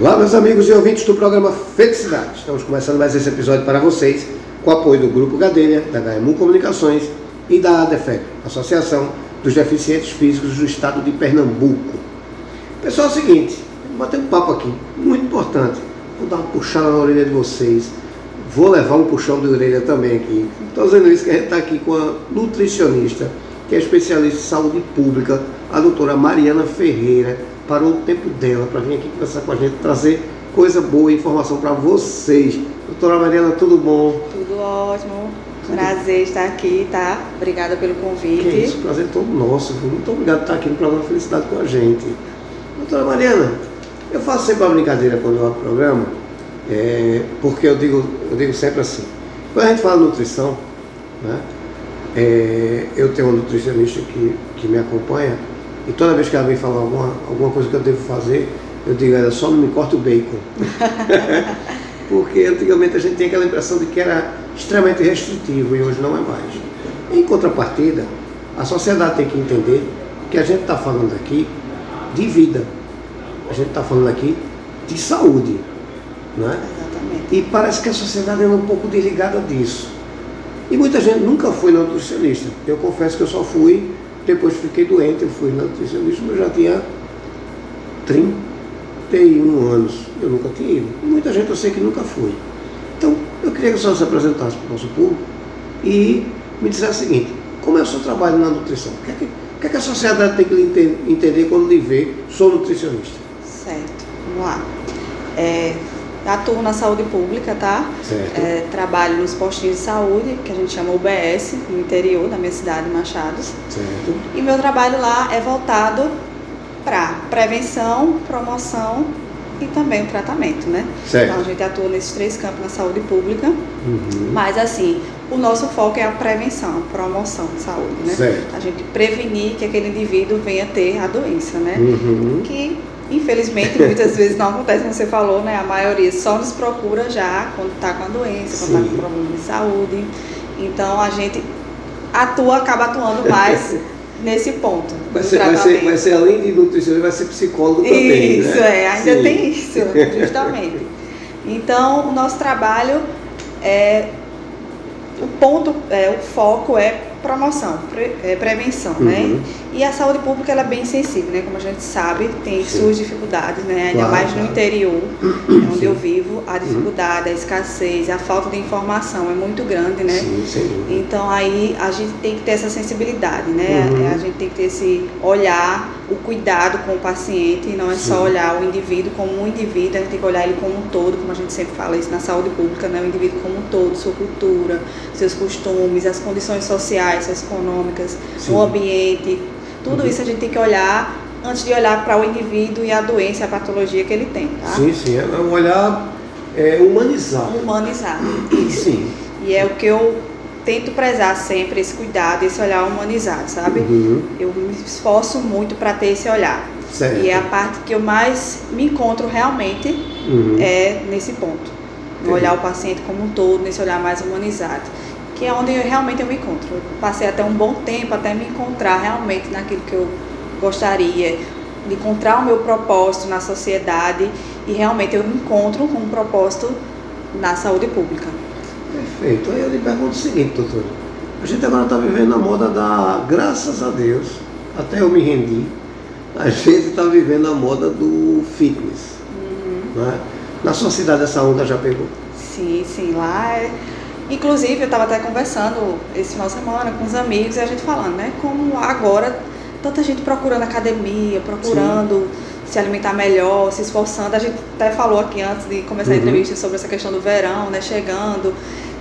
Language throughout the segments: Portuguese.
Olá, meus amigos e ouvintes do programa Felicidade. Estamos começando mais esse episódio para vocês com o apoio do Grupo Gadelha, da HMU Comunicações e da ADEFEP, Associação dos Deficientes Físicos do Estado de Pernambuco. Pessoal, é o seguinte, vou bater um papo aqui, muito importante. Vou dar uma puxada na orelha de vocês. Vou levar um puxão de orelha também aqui. Estou dizendo isso que a gente está aqui com a nutricionista, que é especialista em saúde pública, a doutora Mariana Ferreira parou o tempo dela para vir aqui conversar com a gente, trazer coisa boa, informação para vocês. Doutora Mariana, tudo bom? Tudo ótimo. Tudo. Prazer estar aqui, tá? Obrigada pelo convite. Que isso, prazer todo nosso. Muito obrigado por estar aqui no programa Felicidade com a gente. Doutora Mariana, eu faço sempre uma brincadeira quando eu abro o programa, é, porque eu digo, eu digo sempre assim, quando a gente fala nutrição, né, é, eu tenho uma nutricionista que, que me acompanha, e toda vez que ela vem falar alguma, alguma coisa que eu devo fazer, eu digo, ela só não me corta o bacon. Porque antigamente a gente tinha aquela impressão de que era extremamente restritivo e hoje não é mais. Em contrapartida, a sociedade tem que entender que a gente está falando aqui de vida. A gente está falando aqui de saúde. Não é? Exatamente. E parece que a sociedade é um pouco desligada disso. E muita gente nunca foi nutricionista. Eu confesso que eu só fui depois fiquei doente, eu fui na nutricionista, mas já tinha 31 anos. Eu nunca tinha ido. Muita gente eu sei que nunca foi. Então, eu queria que a senhora se apresentasse para o nosso público e me dissesse o seguinte, como é o seu trabalho na nutrição? O que é que, que, é que a sociedade tem que entender quando lhe vê, sou nutricionista? Certo, vamos lá. É, atuo na saúde pública, tá? É, trabalho nos postinhos de saúde, que a gente chama UBS, no interior da minha cidade, Machados. Certo. E meu trabalho lá é voltado para prevenção, promoção e também o tratamento, né? Certo. Então a gente atua nesses três campos na saúde pública, uhum. mas assim, o nosso foco é a prevenção, a promoção de saúde, né? Certo. A gente prevenir que aquele indivíduo venha ter a doença, né? Uhum. Que Infelizmente, muitas vezes não acontece como você falou, né? A maioria só nos procura já quando está com a doença, quando está com problema de saúde. Então a gente atua, acaba atuando mais nesse ponto. Vai ser, vai, ser, vai ser, além de nutricionista, vai ser psicólogo também. Isso, né? é, ainda Sim. tem isso, justamente. Então, o nosso trabalho é. O ponto, é, o foco é promoção, pre, é, prevenção, né? uhum. né? E a saúde pública ela é bem sensível, né? Como a gente sabe, tem Sim. suas dificuldades, né? Ainda claro, mais no claro. interior, onde Sim. eu vivo, a dificuldade, uhum. a escassez, a falta de informação é muito grande, né? Sim, então aí a gente tem que ter essa sensibilidade, né? Uhum. A gente tem que ter esse olhar, o cuidado com o paciente, e não é só olhar o indivíduo como um indivíduo, a gente tem que olhar ele como um todo, como a gente sempre fala isso na saúde pública, né? O indivíduo como um todo, sua cultura, seus costumes, as condições sociais, socioeconômicas, o ambiente, tudo uhum. isso a gente tem que olhar antes de olhar para o indivíduo e a doença, a patologia que ele tem. Tá? Sim, sim, é um olhar é, humanizado. Humanizado. Sim. E é o que eu tento prezar sempre, esse cuidado, esse olhar humanizado, sabe? Uhum. Eu me esforço muito para ter esse olhar. Certo. E é a parte que eu mais me encontro realmente uhum. é nesse ponto. No olhar o paciente como um todo, nesse olhar mais humanizado que é onde eu, realmente eu me encontro. Eu passei até um bom tempo até me encontrar realmente naquilo que eu gostaria, de encontrar o meu propósito na sociedade e realmente eu me encontro com um propósito na saúde pública. Perfeito. Aí eu lhe pergunto o seguinte, doutor. A gente agora está vivendo a moda da, graças a Deus, até eu me rendi, a gente está vivendo a moda do fitness. Uhum. Né? Na sua cidade essa onda já pegou? Sim, sim. Lá é Inclusive, eu estava até conversando esse final de semana com os amigos e a gente falando, né? Como agora tanta gente procurando academia, procurando Sim. Se alimentar melhor, se esforçando. A gente até falou aqui antes de começar uhum. a entrevista sobre essa questão do verão, né? Chegando.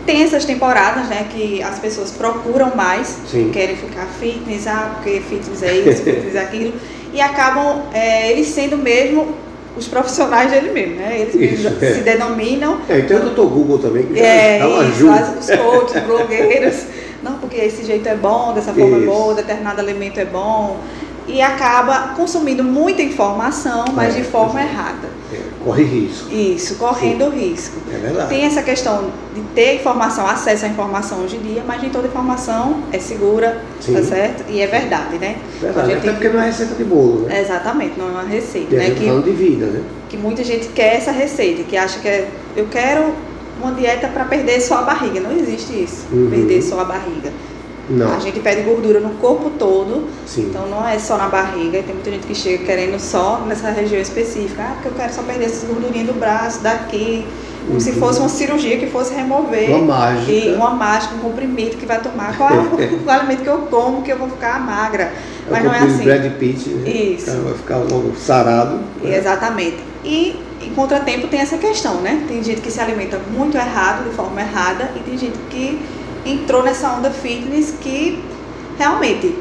Tem essas temporadas, né, que as pessoas procuram mais, Sim. querem ficar fitness, ah, porque fitness é isso, fitness é aquilo, e acabam é, eles sendo mesmo os profissionais dele mesmo, né? Eles Isso, é. se denominam. É, então o doutor Google também, que é, faz os coaches, blogueiros. Não, porque esse jeito é bom, dessa forma é Isso. é boa, determinado alimento é bom. E acaba consumindo muita informação, mas é, de forma é. errada. É, corre risco. Isso, correndo Sim. risco. É verdade. Tem essa questão de ter informação, acesso à informação hoje em dia, mas nem toda informação é segura, Sim. tá certo? E é verdade, né? Verdade, até porque não é receita de bolo, né? Exatamente, não é uma receita. E né? que, falando de vida, né? Que muita gente quer essa receita, que acha que é, eu quero uma dieta para perder só a barriga. Não existe isso, uhum. perder só a barriga. Não. A gente perde gordura no corpo todo, Sim. então não é só na barriga. Tem muita gente que chega querendo só nessa região específica. Ah, porque eu quero só perder essas gordurinhas do braço, daqui. Como uhum. se fosse uma cirurgia que fosse remover. Uma mágica. E uma mágica, um comprimido que vai tomar. Qual é o, alimento que eu como que eu vou ficar magra? É Mas não é assim. Brad Pitt, né? Isso. O cara vai ficar logo sarado. Né? Exatamente. E em contratempo tem essa questão, né? Tem gente que se alimenta muito errado, de forma errada, e tem gente que entrou nessa onda fitness que realmente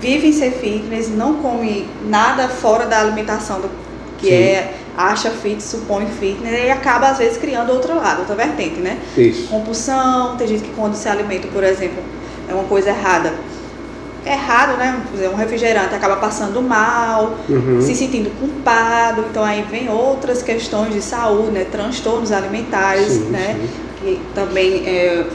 vive em ser fitness, não come nada fora da alimentação do, que Sim. é acha fit, supõe fitness e acaba às vezes criando outro lado, outra vertente, né? Isso. Compulsão, tem gente que quando se alimenta, por exemplo, é uma coisa errada. É errado, né? Um refrigerante acaba passando mal, uhum. se sentindo culpado, então aí vem outras questões de saúde, né? Transtornos alimentares, sim, né? Sim. Que também é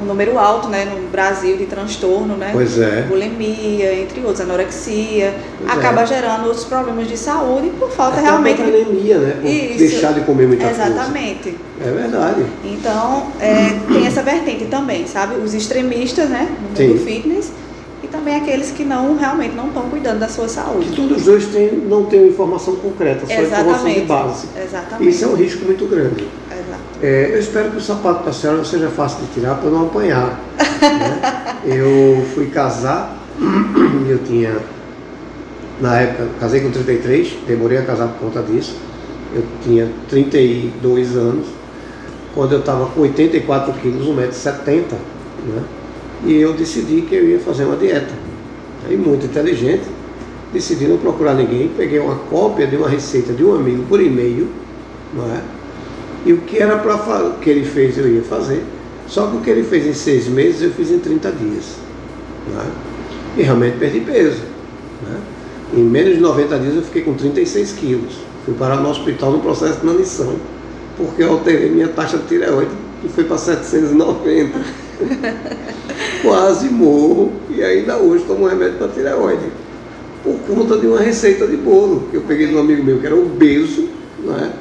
um número alto né, no Brasil de transtorno, né? Pois é. Bulimia, entre outros, anorexia. Pois acaba é. gerando outros problemas de saúde por falta Até realmente. de anemia, né? Por Isso. deixar de comer muita Exatamente. Coisa. É verdade. Então, é, tem essa vertente também, sabe? Os extremistas, né? No mundo fitness e também aqueles que não realmente não estão cuidando da sua saúde. Que todos os dois têm, não têm informação concreta, só Exatamente. informação de base. Exatamente. Isso é um risco muito grande. É, eu espero que o sapato da senhora seja fácil de tirar para não apanhar. né? Eu fui casar, eu tinha, na época, casei com 33, demorei a casar por conta disso. Eu tinha 32 anos, quando eu estava com 84 quilos, 1,70m, né? e eu decidi que eu ia fazer uma dieta. Aí, muito inteligente, decidi não procurar ninguém, peguei uma cópia de uma receita de um amigo por e-mail, não é? E o que era para que ele fez eu ia fazer. Só que o que ele fez em seis meses eu fiz em 30 dias. Né? E realmente perdi peso. Né? Em menos de 90 dias eu fiquei com 36 quilos. Fui parar no hospital no processo de inanição, porque eu alterei minha taxa de tireoide, que foi para 790. Quase morro e ainda hoje tomo remédio para tireoide. Por conta de uma receita de bolo que eu peguei de um amigo meu que era obeso, né?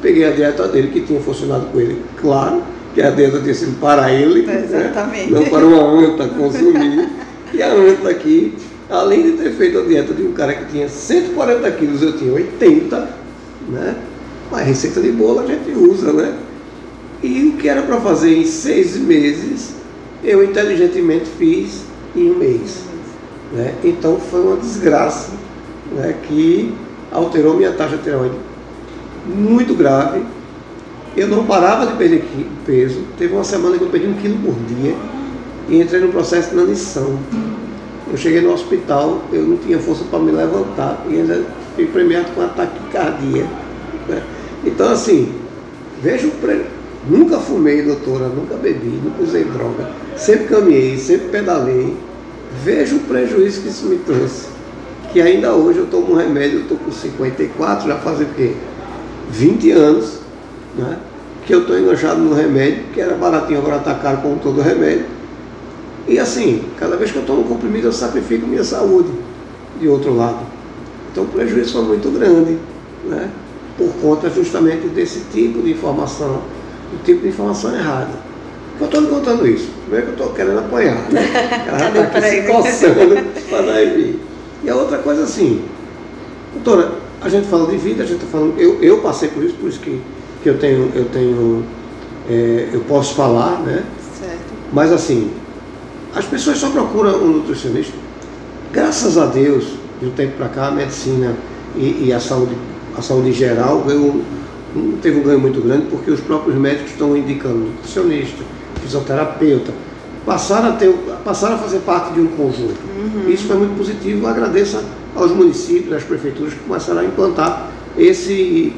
Peguei a dieta dele, que tinha funcionado com ele, claro, que a dieta tinha sido para ele, né? não para uma anta consumir. e a anta aqui, além de ter feito a dieta de um cara que tinha 140 quilos, eu tinha 80, né? A receita de bolo a gente usa, né? E o que era para fazer em seis meses, eu inteligentemente fiz em um mês. Né? Então foi uma desgraça né, que alterou minha taxa de tireoide muito grave. Eu não parava de perder peso. Teve uma semana que eu perdi um quilo por dia e entrei no processo de inanição. Eu cheguei no hospital, eu não tinha força para me levantar e ainda fui premiado com ataque cardíaco. Né? Então, assim, veja o pre... Nunca fumei, doutora, nunca bebi, nunca usei droga. Sempre caminhei, sempre pedalei. Veja o prejuízo que isso me trouxe. Que ainda hoje eu tomo um remédio, eu estou com 54, já faz o quê? 20 anos, né, que eu estou enganchado no remédio, que era baratinho, agora está caro como todo remédio. E assim, cada vez que eu tomo comprimido, eu sacrifico minha saúde, de outro lado. Então o prejuízo foi muito grande, né, por conta justamente desse tipo de informação, do tipo de informação errada. Eu estou contando isso, não é que eu estou querendo apanhar, né? Ela está aqui se coçando para dar. E a outra coisa assim, doutora, a gente fala de vida, a gente está falando. Eu, eu passei por isso, por isso que, que eu tenho, eu tenho, é, eu posso falar, né? Certo. Mas assim, as pessoas só procuram um nutricionista. Graças a Deus, de um tempo para cá, a medicina e, e, a saúde, a saúde em geral ganhou, teve um ganho muito grande, porque os próprios médicos estão indicando nutricionista, fisioterapeuta, passaram a, ter, passaram a fazer parte de um conjunto. Uhum. Isso foi muito positivo, agradeço aos municípios, às prefeituras que começaram a implantar esse.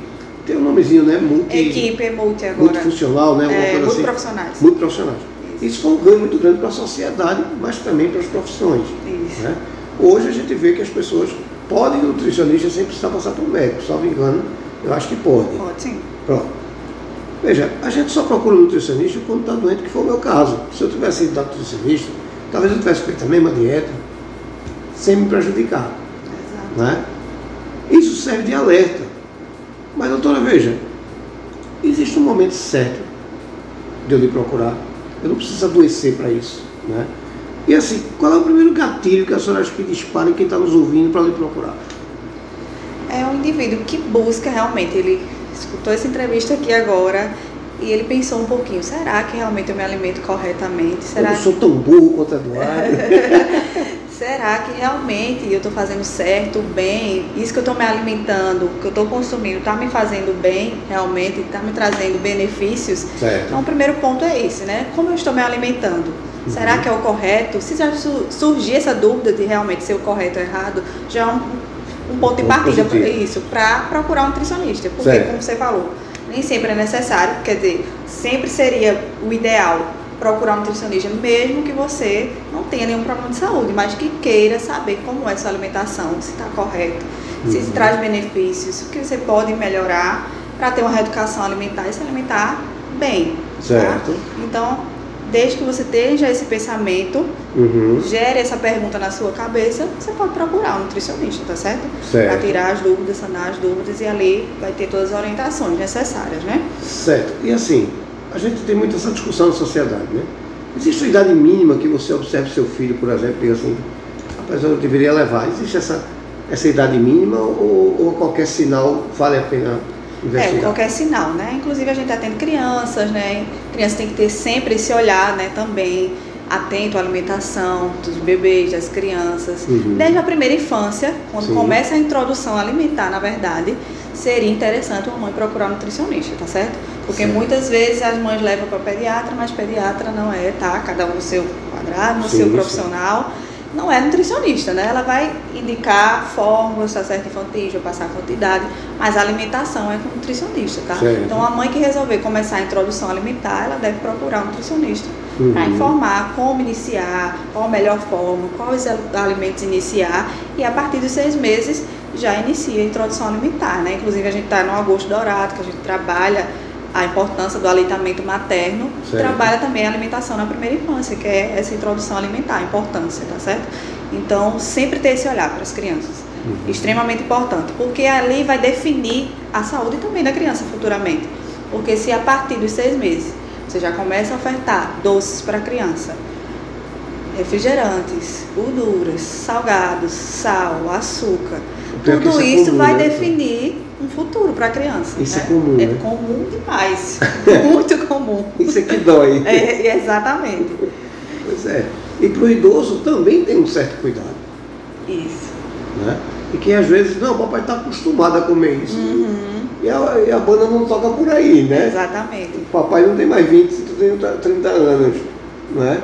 Tem um nomezinho, né? Multi, Equipe é multi agora. Multifuncional, né? É, muito assim. profissionais. Muito profissionais. Isso. Isso foi um ganho muito grande para a sociedade, mas também para as profissões. Isso. Né? Hoje a gente vê que as pessoas pode nutricionista sem precisar passar por médico, salvo engano, eu acho que pode. Pode sim. Pronto. Veja, a gente só procura um nutricionista quando está doente, que foi o meu caso. Se eu tivesse ido nutricionista, talvez eu tivesse feito a mesma dieta, sem me prejudicar. Exato. Né? Isso serve de alerta. Mas, doutora, veja, existe um momento certo de eu lhe procurar. Eu não preciso adoecer para isso. Né? E assim, qual é o primeiro gatilho que a senhora acha que dispara em quem está nos ouvindo para lhe procurar? É um indivíduo que busca realmente, ele escutou essa entrevista aqui agora e ele pensou um pouquinho, será que realmente eu me alimento corretamente? Será eu sou tão burro quanto Eduardo. será que realmente eu estou fazendo certo, bem? Isso que eu estou me alimentando, que eu estou consumindo, está me fazendo bem realmente, está me trazendo benefícios? Certo. Então, o primeiro ponto é esse, né? Como eu estou me alimentando? Uhum. Será que é o correto? Se já su- surgir essa dúvida de realmente ser o correto ou errado, já é um, um ponto de partida para isso, para procurar um nutricionista. Porque, Certo. como você falou, nem sempre é necessário, quer dizer, sempre seria o ideal procurar um nutricionista, mesmo que você não tenha nenhum problema de saúde, mas que queira saber como é sua alimentação, se está correto, se Uhum. traz benefícios, o que você pode melhorar para ter uma reeducação alimentar e se alimentar bem. tá? Certo. Então, desde que você tenha esse pensamento, Uhum. gere essa pergunta na sua cabeça, você pode procurar um nutricionista, tá certo? Certo. Para tirar as dúvidas, sanar as dúvidas e ali vai ter todas as orientações necessárias, né? Certo. E assim, a gente tem muito essa discussão na sociedade, né? Existe uma idade mínima que você observe seu filho, por exemplo, e assim, rapaz, eu deveria levar. Existe essa, essa idade mínima ou, ou qualquer sinal vale a pena É, investigar? qualquer sinal, né? Inclusive a gente atende crianças, né? Crianças tem que ter sempre esse olhar, né? Também atento à alimentação dos bebês, das crianças. Uhum. Desde a primeira infância, quando Sim. começa a introdução alimentar, na verdade, seria interessante uma mãe procurar um nutricionista, tá certo? Porque Certo. muitas vezes as mães levam para pediatra, mas pediatra não é, tá? Cada um no seu quadrado, no Sim, seu sim. profissional. Não é nutricionista, né? Ela vai indicar fórmulas, tá certo? Infantil, vai passar quantidade, mas a alimentação é com nutricionista, tá? Certo. Então a mãe que resolver começar a introdução alimentar, ela deve procurar um nutricionista Uhum. para informar como iniciar, qual a melhor forma, quais al- alimentos iniciar e a partir dos seis meses já inicia a introdução alimentar, né? Inclusive a gente está no agosto dourado, que a gente trabalha a importância do aleitamento materno, Certo. trabalha também a alimentação na primeira infância, que é essa introdução alimentar, a importância, tá certo? Então, sempre ter esse olhar para as crianças. Uhum. Extremamente importante, porque ali vai definir a saúde também da criança futuramente. Porque se a partir dos seis meses você já começa a ofertar doces para a criança, refrigerantes, gorduras, salgados, sal, açúcar, tudo isso vai né? definir um futuro para a criança. Isso é né? comum, É né? comum demais. Muito comum. Isso é que dói. É, exatamente. Pois é. E para o idoso também tem um certo cuidado. Isso. Né? E que às vezes, não, o papai está acostumado a comer isso. Uhum. E, a, e a banda não toca por aí, né? Exatamente. O papai não tem mais 20, 30, 30 anos. Né?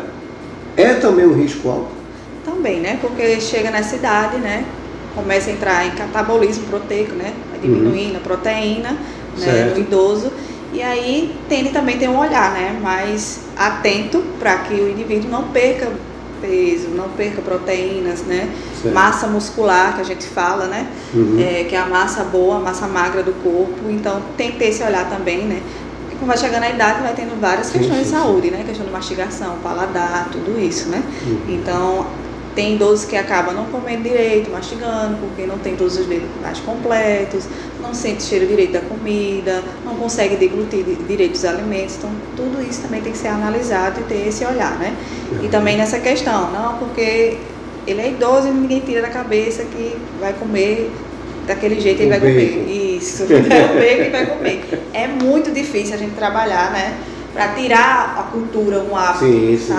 É também um risco alto. Também, né? Porque chega nessa idade, né? Começa a entrar em catabolismo proteico, né? Vai diminuindo a proteína né? No idoso. E aí tende também ter um olhar, né? Mais atento para que o indivíduo não perca peso, não perca proteínas, né? Certo. Massa muscular, que a gente fala, né? Uhum. É, que é a massa boa, a massa magra do corpo. Então tem que ter esse olhar também, né? Porque quando vai chegando a idade, vai tendo várias questões sim, de sim. saúde, né? Questão de mastigação, paladar, tudo isso, né? Uhum. Então, tem idosos que acabam não comendo direito, mastigando, porque não tem todos os dedos mais completos, não sente cheiro direito da comida, não consegue deglutir di- direito os alimentos. Então, tudo isso também tem que ser analisado e ter esse olhar, né? E também nessa questão, não, porque ele é idoso e ninguém tira da cabeça que vai comer daquele jeito ele vai comer. Isso, é o bacon que vai comer. É muito difícil a gente trabalhar, né? Para tirar a cultura, um hábito, Sim, sim.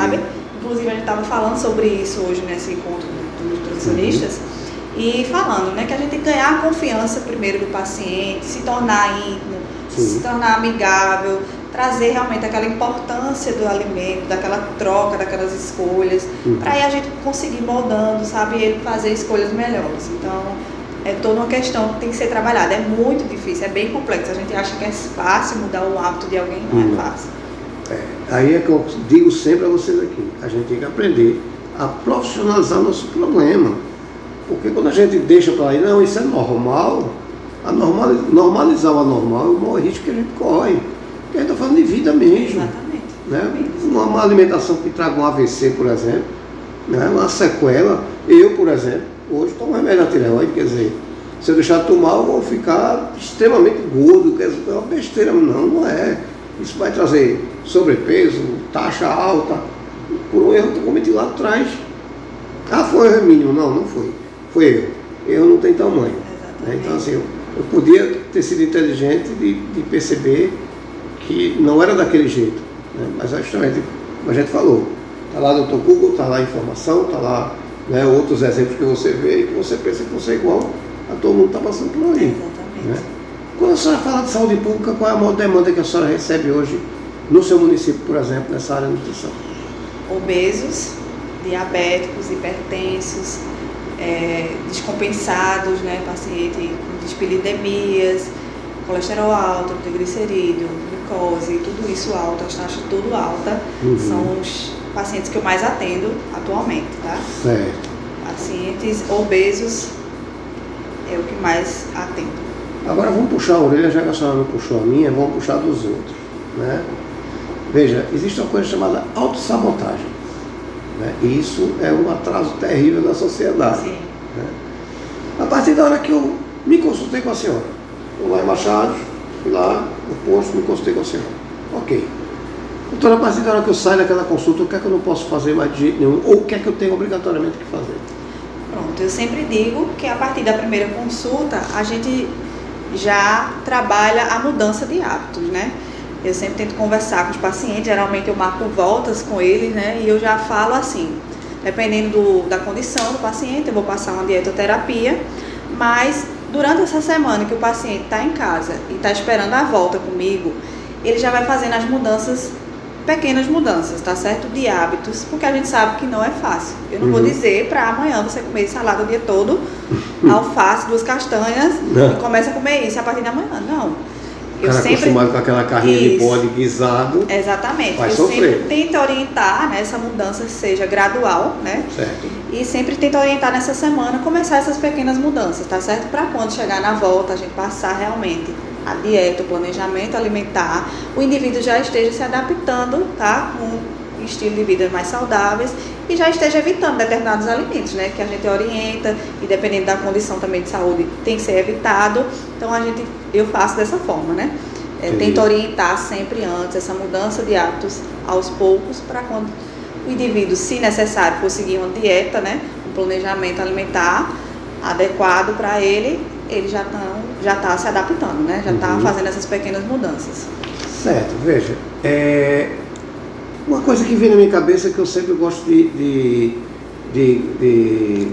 Inclusive, a gente estava falando sobre isso hoje nesse encontro dos nutricionistas. E falando, né, que a gente tem que ganhar a confiança primeiro do paciente, se tornar íntimo, Sim. se tornar amigável, trazer realmente aquela importância do alimento, daquela troca, daquelas escolhas, Uhum. para aí a gente conseguir moldando, sabe, ele fazer escolhas melhores. Então, é toda uma questão que tem que ser trabalhada. É muito difícil, é bem complexo. A gente acha que é fácil mudar o hábito de alguém, não Uhum. é fácil. Aí é que eu digo sempre a vocês aqui, a gente tem que aprender a profissionalizar o nosso problema. Porque quando a gente deixa para aí, não, isso é normal, a normal, normalizar o anormal é o maior risco que a gente corre. Porque a gente está falando de vida mesmo. Exatamente. Né? Uma, uma alimentação que traga um AVC, por exemplo, né? uma sequela. Eu, por exemplo, hoje tomo remédio na tireoide, quer dizer, se eu deixar de tomar, eu vou ficar extremamente gordo. Quer dizer, é uma besteira. Não, não é. Isso vai trazer sobrepeso, taxa alta, por um erro que eu cometi lá atrás. Ah, foi erro mínimo. Não, não foi. Foi erro. Erro não tem tamanho. Né? Então, assim, eu, eu, podia ter sido inteligente de, de, perceber que não era daquele jeito. Né? Mas justamente, como a gente falou, está lá no Google, está lá a informação, está lá né, outros exemplos que você vê e que você pensa que você é igual a todo mundo está passando por ali. Exatamente. Né? Quando a senhora fala de saúde pública, qual é a maior demanda que a senhora recebe hoje no seu município, por exemplo, nessa área de nutrição? Obesos, diabéticos, hipertensos, é, descompensados, né, paciente com dispilidemias, colesterol alto, triglicerídeo, glicose, tudo isso alto, as taxas tudo alta, uhum. são os pacientes que eu mais atendo atualmente, tá? Certo. Pacientes obesos é o que mais atendo. Agora vamos puxar a orelha, já que a senhora não puxou a minha, vamos puxar dos outros. Né? Veja, existe uma coisa chamada autossabotagem. Né? E isso é um atraso terrível da sociedade. Né? A partir da hora que eu me consultei com a senhora, fui lá em Machado, fui lá no posto, me consultei com a senhora. Ok. Então, a partir da hora que eu saio daquela consulta, o que é que eu não posso fazer mais de jeito nenhum? Ou o que é que eu tenho obrigatoriamente que fazer? Pronto, eu sempre digo que a partir da primeira consulta, a gente já trabalha a mudança de hábitos, né? Eu sempre tento conversar com os pacientes, geralmente eu marco voltas com eles, né? E eu já falo assim, dependendo do, da condição do paciente, eu vou passar uma dietoterapia, mas durante essa semana que o paciente está em casa e está esperando a volta comigo, ele já vai fazendo as mudanças, pequenas mudanças, tá certo? De hábitos, porque a gente sabe que não é fácil. Eu não uhum. vou dizer para amanhã você comer salada o dia todo, alface, duas castanhas, não. e começa a comer isso a partir da manhã. Não cara sempre... acostumado com aquela carninha Isso. de bode guisado. Exatamente. Vai eu sofrer. sempre tento orientar, né, essa mudança seja gradual, né? Certo. E sempre tento orientar nessa semana, começar essas pequenas mudanças, tá certo? Para quando chegar na volta, a gente passar realmente a dieta, o planejamento alimentar, o indivíduo já esteja se adaptando, tá? Com estilo de vida mais saudáveis e já esteja evitando determinados alimentos, né? Que a gente orienta e dependendo da condição também de saúde tem que ser evitado. Então a gente, eu faço dessa forma, né? É, tento orientar sempre antes essa mudança de hábitos aos poucos para quando o indivíduo, se necessário, for seguir uma dieta, né? Um planejamento alimentar adequado para ele, ele já está já tá se adaptando, né? Já está uhum. fazendo essas pequenas mudanças. Certo, veja. É, uma coisa que vem na minha cabeça que eu sempre gosto de, de, de, de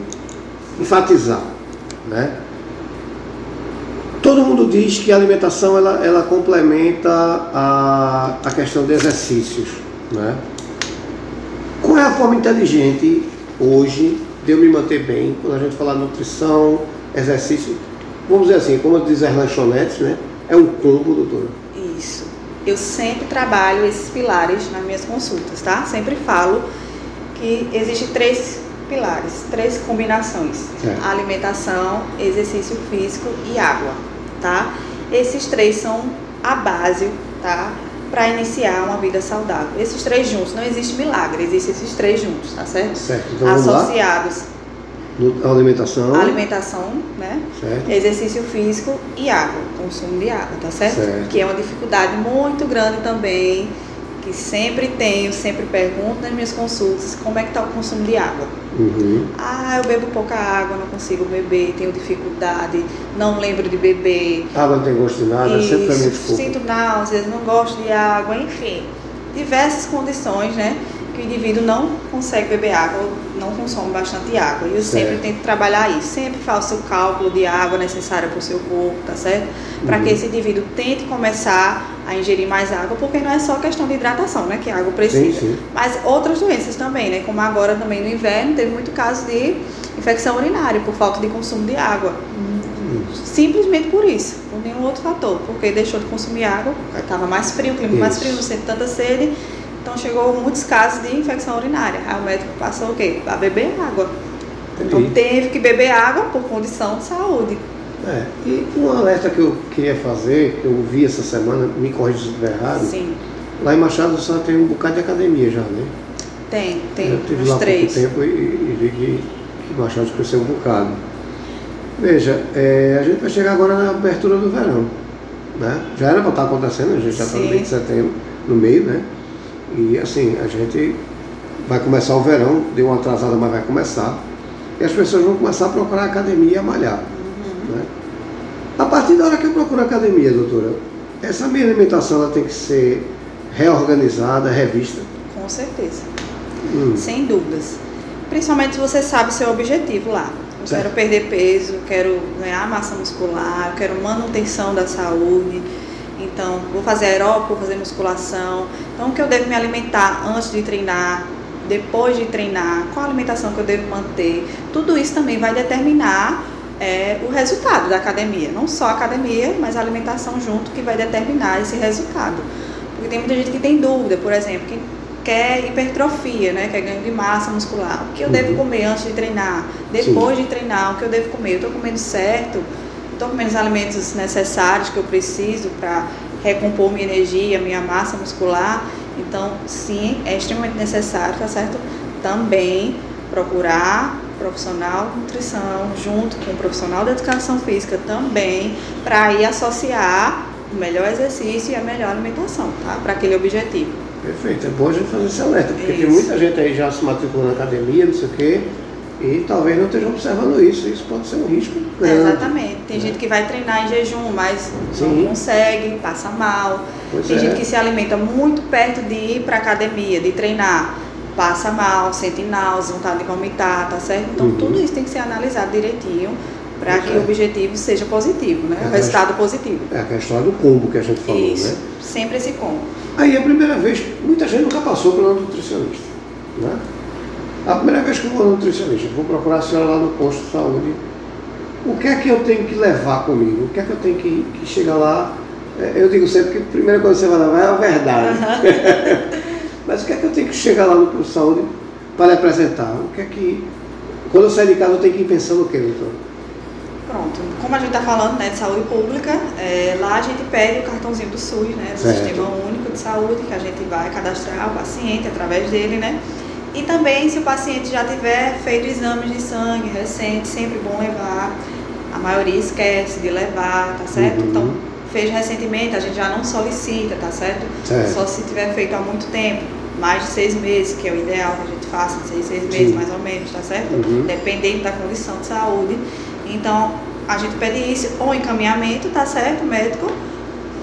enfatizar, né? Todo mundo diz que a alimentação ela, ela complementa a, a questão de exercícios, né? Qual é a forma inteligente hoje de eu me manter bem quando a gente fala nutrição, exercício? Vamos dizer assim, como diz as lanchonetes, né? É um combo, doutora eu sempre trabalho esses pilares nas minhas consultas, tá? Sempre falo que existem três pilares, três combinações: é. alimentação, exercício físico e água, tá? Esses três são a base, tá? Para iniciar uma vida saudável. Esses três juntos, não existe milagre, existem esses três juntos, tá certo? Certo. Então, Associados Alimentação. Alimentação, né? Certo. Exercício físico e água, consumo de água, tá certo? certo? Que é uma dificuldade muito grande também, que sempre tenho, sempre pergunto nas minhas consultas, como é que está o consumo de água? Uhum. Ah, eu bebo pouca água, não consigo beber, tenho dificuldade, não lembro de beber. Água não tem gosto de nada, Isso, sempre é muito Sinto náuseas, não gosto de água, enfim. Diversas condições, né? que o indivíduo não consegue beber água, não consome bastante água. E eu certo. sempre tento trabalhar isso, sempre faço o cálculo de água necessária para o seu corpo, tá certo? Para uhum. que esse indivíduo tente começar a ingerir mais água, porque não é só questão de hidratação, né, que a água precisa, sim, sim. mas outras doenças também, né, como agora também no inverno teve muito caso de infecção urinária por falta de consumo de água. Uhum. Simplesmente por isso, por nenhum outro fator, porque deixou de consumir água, estava mais frio, o clima mais frio, não sente tanta sede então chegou muitos casos de infecção urinária. Aí o médico passou o quê? A beber água. Então teve que beber água por condição de saúde. É, e um alerta que eu queria fazer, que eu vi essa semana, me corrija se estiver errado. Sim. Lá em Machado só tem um bocado de academia já, né? Tem, tem eu tive lá três. pouco tempo e, e vi que, que Machado cresceu um bocado. Veja, é, a gente vai chegar agora na abertura do verão. Né? Já era para estar acontecendo, a gente já está no mês de setembro, no meio, né? E assim, a gente vai começar o verão, deu uma atrasada, mas vai começar. E as pessoas vão começar a procurar academia e a malhar. Uhum. Né? A partir da hora que eu procuro academia, doutora, essa minha alimentação ela tem que ser reorganizada, revista. Com certeza. Hum, Sem dúvidas. Principalmente se você sabe seu objetivo lá. Eu Certo. quero perder peso, quero ganhar massa muscular, quero manutenção da saúde. Então, vou fazer aeróbico, vou fazer musculação. Então, o que eu devo me alimentar antes de treinar, depois de treinar, qual a alimentação que eu devo manter. Tudo isso também vai determinar é, o resultado da academia. Não só a academia, mas a alimentação junto que vai determinar esse resultado. Porque tem muita gente que tem dúvida, por exemplo, que quer hipertrofia, né? Quer ganho de massa muscular. O que eu Uhum. devo comer antes de treinar? Depois de treinar, o que eu devo comer? Eu estou comendo certo? Estou comendo os alimentos necessários que eu preciso para recompor minha energia, minha massa muscular? Então, sim, é extremamente necessário, tá certo? Também procurar profissional de nutrição junto com o profissional da educação física também para ir associar o melhor exercício e a melhor alimentação, tá? Para aquele objetivo. perfeito, é bom a gente fazer esse alerta, porque tem Isso. muita gente aí já se matriculou na academia, não sei o quê, e talvez não esteja observando isso. Isso pode ser um risco É, grande. exatamente. Tem gente que vai treinar em jejum, mas Sim. não consegue, passa mal. Pois Tem é. gente que se alimenta muito perto de ir para academia, de treinar, passa mal, sente náusea, vontade de vomitar, tá certo? Então Uhum. tudo isso tem que ser analisado direitinho para que é. o objetivo seja positivo, né? É, O resultado positivo. É aquela história do combo que a gente falou, Isso. né? Sempre esse combo. Aí a primeira vez, muita gente nunca passou pela nutricionista. Né? A primeira vez que eu vou no nutricionista, vou procurar a senhora lá no posto de saúde. O que é que eu tenho que levar comigo? O que é que eu tenho que, que chegar lá? É, Eu digo sempre que a primeira coisa que você vai levar é a verdade. Mas o que é que eu tenho que chegar lá no posto de saúde para lhe apresentar? O que é que. Quando eu sair de casa, eu tenho que ir pensando o quê, doutor? Pronto. Como a gente está falando né, de saúde pública, é, lá a gente pede o cartãozinho do SUS, né, do Certo. Sistema Único de Saúde, que a gente vai cadastrar o paciente através dele, né? E também, se o paciente já tiver feito exames de sangue recente, sempre bom levar. A maioria esquece de levar, tá certo? Uhum. Então, fez recentemente, a gente já não solicita, tá certo? Certo. Só se tiver feito há muito tempo, mais de seis meses, que é o ideal que a gente faça, seis, seis meses Sim. mais ou menos, tá certo? Uhum. Dependendo da condição de saúde. Então, a gente pede isso, ou encaminhamento, tá certo, médico,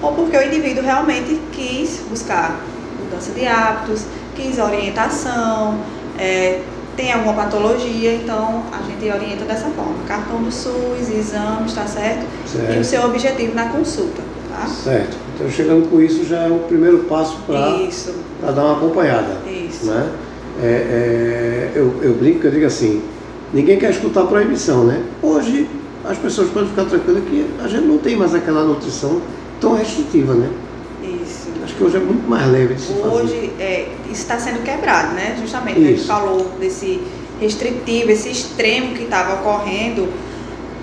ou porque o indivíduo realmente quis buscar mudança de hábitos, quis orientação, é, tem alguma patologia, então a gente orienta dessa forma. Cartão do SUS, exames, tá certo? Certo. E o seu objetivo na consulta, tá? Certo. Então, chegando com isso, já é o primeiro passo para dar uma acompanhada. isso. né? É, é, eu, eu brinco que eu digo assim, ninguém quer escutar proibição, né? Hoje as pessoas podem ficar tranquilas que a gente não tem mais aquela nutrição tão restritiva, né? Acho que hoje é muito mais leve de se fazer. Hoje, é, isso está sendo quebrado, né? Justamente, a gente falou desse restritivo, esse extremo que estava ocorrendo.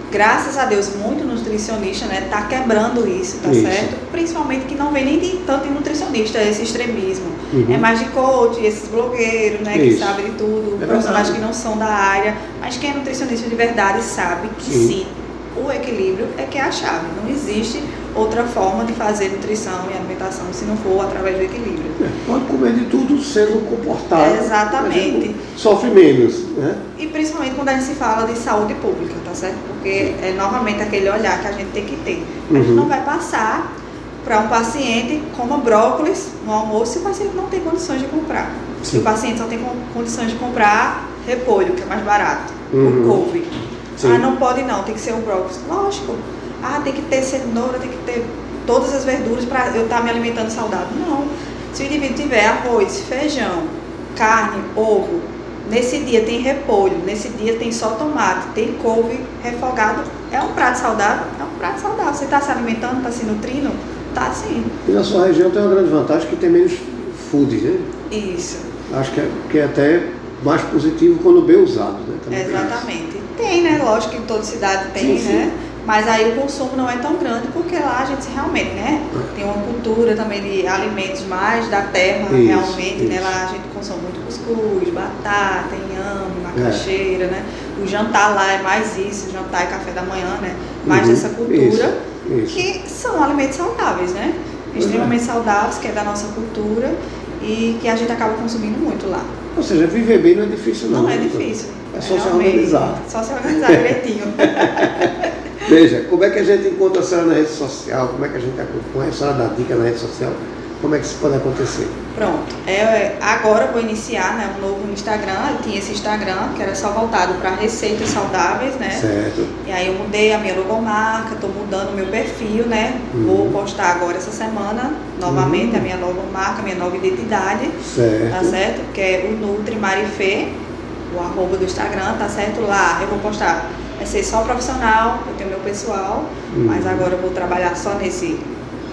Graças a Deus, muito nutricionista, né? Tá quebrando isso, tá Isso. certo? Principalmente que não vem nem de tanto de nutricionista esse extremismo. Uhum. É mais de coach, esses blogueiros, né? Que Isso. sabem de tudo, É profissionais que não são da área. Mas quem é nutricionista de verdade sabe que Sim. sim, o equilíbrio é que é a chave. Não existe outra forma de fazer nutrição e alimentação se não for através do equilíbrio. É, pode comer de tudo sendo comportado. Exatamente. Sofre menos, né? E principalmente quando a gente se fala de saúde pública, tá certo? Porque é novamente aquele olhar que a gente tem que ter. A gente Uhum. não vai passar para um paciente como brócolis no almoço se o paciente não tem condições de comprar. Se Sim. o paciente só tem con- condições de comprar repolho, que é mais barato, Uhum. o couve. Sim. Ah, não pode não, tem que ser o brócolis. Lógico. Ah, tem que ter cenoura, tem que ter todas as verduras para eu estar me alimentando saudável. Não. Se o indivíduo tiver arroz, feijão, carne, ovo, nesse dia tem repolho, nesse dia tem só tomate, tem couve refogado, é um prato saudável? É um prato saudável. Você está se alimentando, está se nutrindo? Tá sim. E na sua região tem uma grande vantagem que tem menos food, né? Isso. Acho que é, que é até mais positivo quando bem usado, né? Também Exatamente. Tem, né? Lógico que em toda cidade tem, sim, né? Sim. Mas aí o consumo não é tão grande porque lá a gente realmente, né? Tem uma cultura também de alimentos mais da terra, isso, realmente, isso. né? Lá a gente consome muito cuscuz, batata, inhame, macaxeira, é. né? O jantar lá é mais isso, jantar e café da manhã, né? Mais uhum, dessa cultura, isso, que são alimentos saudáveis, né? Extremamente uhum. saudáveis, que é da nossa cultura e que a gente acaba consumindo muito lá. Ou seja, viver bem não é difícil não. Não é difícil. É só se organizar. Só se organizar direitinho. Veja, como é que a gente encontra a senhora na rede social? Como é que a gente acompanha a senhora dá dica na rede social? Como é que isso pode acontecer? Pronto. É, agora eu vou iniciar né, um novo Instagram. Eu tinha esse Instagram que era só voltado para receitas saudáveis, né? Certo. E aí eu mudei a minha logomarca, estou mudando o meu perfil, né? Uhum. Vou postar agora essa semana novamente uhum. a minha logomarca, a minha nova identidade. Certo. Tá certo? Que é o Nutri Marifê, o arroba do Instagram, tá certo? Lá eu vou postar vai ser só profissional, eu tenho meu pessoal, uhum. mas agora eu vou trabalhar só nesse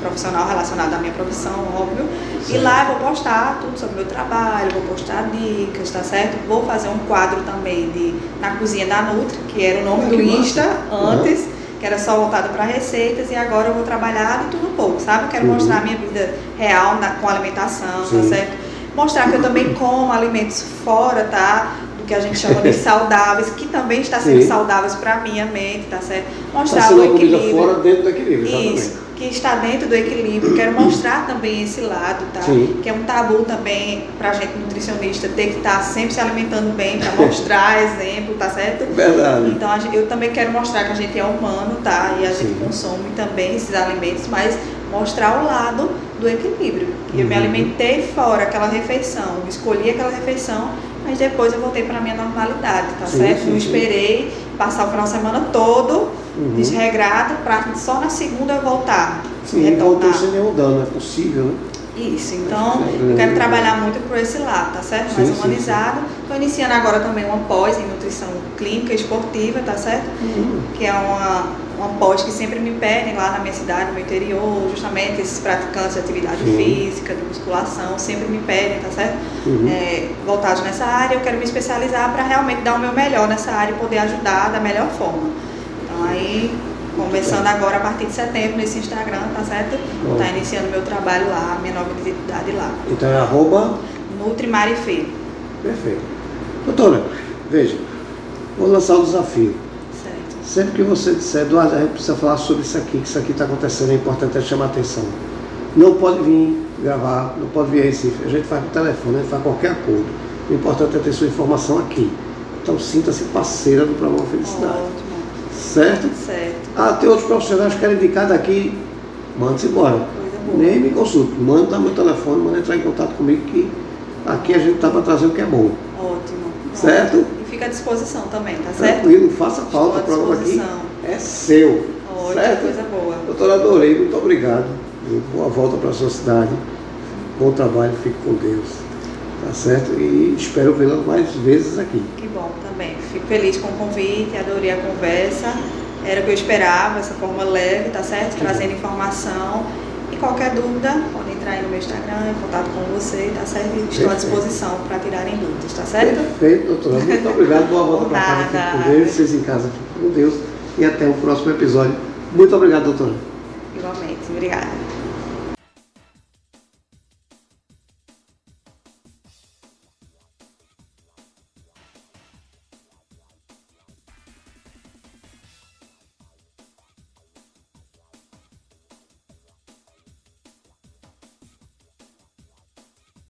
profissional relacionado à minha profissão, óbvio. Certo. E lá eu vou postar tudo sobre o meu trabalho, vou postar dicas, tá certo? Vou fazer um quadro também de na cozinha da Nutri, que era o nome do Insta antes, uhum. que era só voltado para receitas, e agora eu vou trabalhar de tudo um pouco, sabe? Eu quero uhum. mostrar a minha vida real na, com alimentação, tá Sim. tá certo? Mostrar que eu também como alimentos fora, tá? que a gente chama de saudáveis, que também está sendo Sim. saudáveis para a minha mente, tá certo? Mostrar tá o equilíbrio. fora dentro do equilíbrio, exatamente. Que está dentro do equilíbrio. Quero mostrar também esse lado, tá? Sim. Que é um tabu também para a gente nutricionista ter que estar tá sempre se alimentando bem para mostrar exemplo, tá certo? Verdade. Então eu também quero mostrar que a gente é humano, tá? E a gente consome também esses alimentos, mas mostrar o lado do equilíbrio. Uhum. Eu me uhum. alimentei fora aquela refeição, escolhi aquela refeição mas depois eu voltei para a minha normalidade, tá sim, certo? Sim, Não esperei passar o final de semana todo uhum. desregrado para só na segunda eu voltar. Sim, retornar. voltou sem nenhum dano, é possível, né? Isso, então é eu quero trabalhar muito por esse lado, tá certo? Mais sim, humanizado. Estou iniciando agora também uma pós em nutrição clínica esportiva, tá certo? Uhum. Que é uma, uma pós que sempre me pedem lá na minha cidade, no meu interior, justamente esses praticantes de atividade física, de musculação, sempre me pedem, tá certo? Uhum. É, voltados nessa área, eu quero me especializar para realmente dar o meu melhor nessa área e poder ajudar da melhor forma. Aí Começando agora a partir de setembro nesse Instagram, tá certo? Bom. Tá iniciando meu trabalho lá, minha nova identidade lá. Então é arroba? Nutrimarifê. Perfeito. Doutora, veja, vou lançar o desafio. Certo. Sempre que você disser, Eduardo, a gente precisa falar sobre isso aqui, que isso aqui está acontecendo, é importante chamar atenção. Não pode vir gravar, não pode vir a Recife. A gente faz por telefone, a gente faz qualquer acordo. O importante é ter sua informação aqui. Então sinta-se parceira do programa Felicidade. Ótimo. Certo? Certo. Ah, tem outros profissionais que querem indicar daqui, manda-se embora. Nem me consulte, manda meu telefone, manda entrar em contato comigo que aqui a gente está para trazer o que é bom. Ótimo. Certo? Ótimo. E fica à disposição também, tá certo? Tranquilo, faça falta, o programa aqui é seu. Ótimo, certo? coisa boa. Doutora, adorei, muito obrigado. Boa volta para a sua cidade. Bom trabalho, fique com Deus. Tá certo? E espero vê-la mais vezes aqui. Que bom também. Fico feliz com o convite, adorei a conversa. Era o que eu esperava, essa forma leve, tá certo? Trazendo informação. E qualquer dúvida, pode entrar aí no meu Instagram, em contato com você, tá certo? Estou Perfeito. à disposição para tirarem dúvidas, tá certo? Perfeito, doutora. Muito obrigado. Boa volta para casa. Fique com Deus. Vocês em casa, fiquem com Deus. E até o próximo episódio. Muito obrigado, doutora. Igualmente. Obrigada.